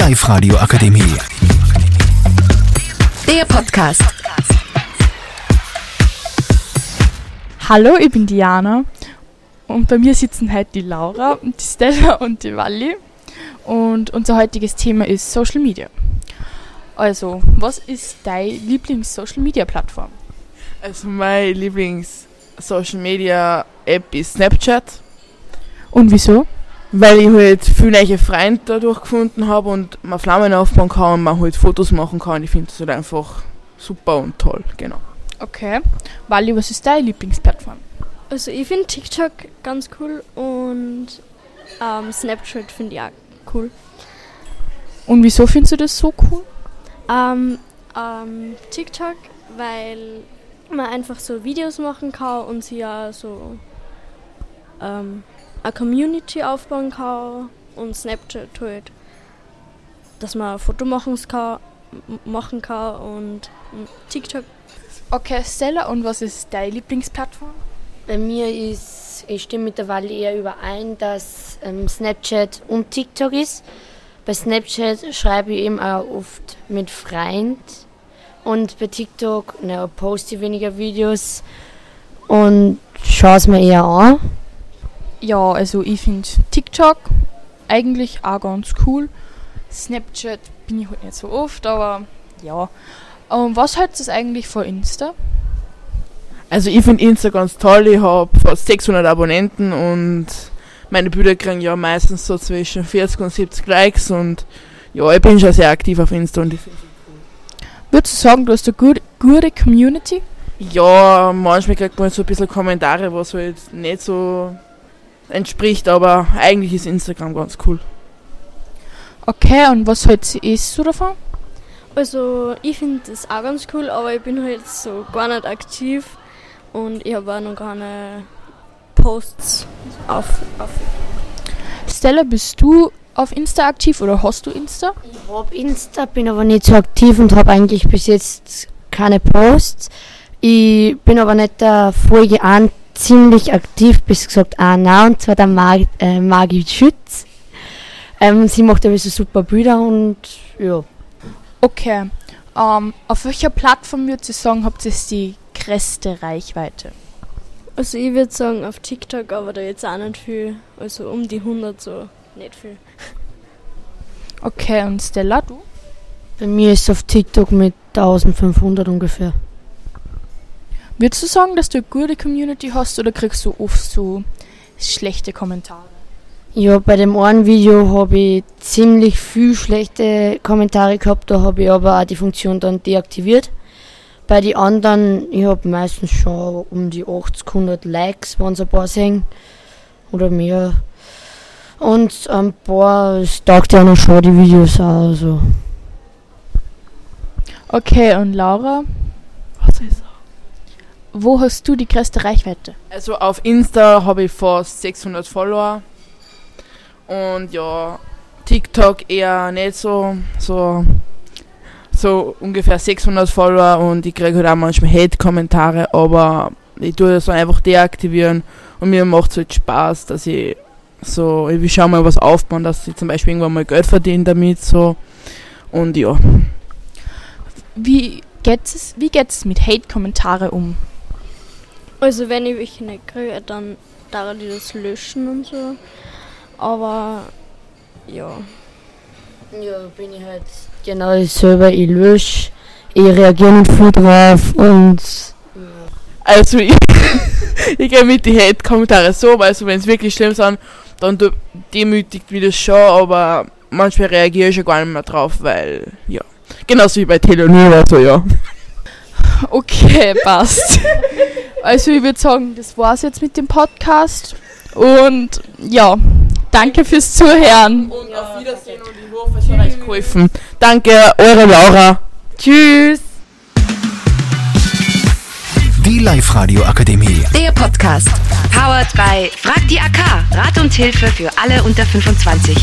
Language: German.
Live-Radio Akademie. Der Podcast. Hallo, ich bin Diana und bei mir sitzen heute die Laura, die Stella und die Walli und unser heutiges Thema ist Social Media. Also, was ist deine Lieblings-Social-Media-Plattform? Also meine Lieblings-Social-Media-App ist Snapchat, Und wieso? Weil ich halt viele neue Freunde dadurch gefunden habe und man Flammen aufbauen kann und man halt Fotos machen kann. Ich finde das halt einfach super und toll, genau. Okay. Walli, was ist deine Lieblingsplattform? Also ich finde TikTok ganz cool und ähm, Snapchat finde ich auch cool. Und wieso findest du das so cool? Ähm, ähm, TikTok, weil man einfach so Videos machen kann und sie ja so ähm, eine Community aufbauen kann und Snapchat halt, dass man ein Foto machen kann, machen kann und TikTok Okay, Stella, und was ist deine Lieblingsplattform? Bei mir ist, ich stimme mit der Wally eher überein, dass ähm, Snapchat und TikTok ist. Bei Snapchat schreibe ich eben auch oft mit Freund und bei TikTok na, poste ich weniger Videos und schaue es mir eher an. Ja, also ich finde TikTok eigentlich auch ganz cool. Snapchat bin ich halt nicht so oft, aber ja. Und was hältst du eigentlich von Insta? Also ich finde Insta ganz toll. Ich habe fast 600 Abonnenten und meine Bilder kriegen ja meistens so zwischen 40 und 70 Likes und ja, ich bin schon sehr aktiv auf Insta und ich finde Würdest du sagen, du hast eine gute, gute Community? Ja, manchmal kriegt man so ein bisschen Kommentare, was halt nicht so entspricht, aber eigentlich ist Instagram ganz cool. Okay, und was hältst du davon? Also ich finde das auch ganz cool, aber ich bin halt so gar nicht aktiv und ich habe auch noch keine Posts auf, auf Stella, bist du auf Insta aktiv oder hast du Insta? Ich habe Insta, bin aber nicht so aktiv und habe eigentlich bis jetzt keine Posts. Ich bin aber nicht der Folge an ziemlich aktiv, bis gesagt Anna, und zwar der Mag äh, Margit Schütz. Ähm, sie macht aber so super Bilder und ja. Okay. Ähm, auf welcher Plattform würdest du sagen, habt ihr die größte Reichweite? Also ich würde sagen auf TikTok, aber da jetzt auch nicht viel. Also um die 100 so, nicht viel. Okay, und Stella, du? Bei mir ist es auf TikTok mit 1500 ungefähr. Würdest du sagen, dass du eine gute Community hast oder kriegst du oft so schlechte Kommentare? Ja, bei dem einen Video habe ich ziemlich viel schlechte Kommentare gehabt, da habe ich aber auch die Funktion dann deaktiviert. Bei den anderen, ich habe meistens schon um die 80, 100 Likes, wenn es ein paar sind. Oder mehr. Und ein paar, es taugt ja noch schon die Videos auch. Also. Okay, und Laura, Was ist wo hast du die größte Reichweite? Also auf Insta habe ich fast 600 Follower und ja, TikTok eher nicht so, so, so ungefähr 600 Follower und ich kriege halt auch manchmal Hate-Kommentare, aber ich tue das so einfach deaktivieren und mir macht es halt Spaß, dass ich so, ich will schauen mal was aufbauen, dass ich zum Beispiel irgendwann mal Geld verdiene damit, so und ja. Wie geht's, wie geht's mit Hate-Kommentare um? Also wenn ich welche nicht kriege, dann darf ich das löschen und so. Aber ja. Ja, bin ich halt genau selber. Ich lösche, ich reagiere nicht viel drauf und. Also ich, ich gehe mit die Hate-Kommentare so, weil also wenn es wirklich schlimm sind, dann demütigt mich das schon, aber manchmal reagiere ich schon gar nicht mehr drauf, weil, ja. Genauso wie bei Telenor oder so, ja. Okay, passt. Also ich würde sagen, das war's jetzt mit dem Podcast. Und ja, danke fürs Zuhören. Und auf Wiedersehen und ich hoffe, es hat euch geholfen. Danke, eure Laura. Tschüss. Die Live-Radio Akademie. Der Podcast. Powered by Frag die AK. Rat und Hilfe für alle unter 25.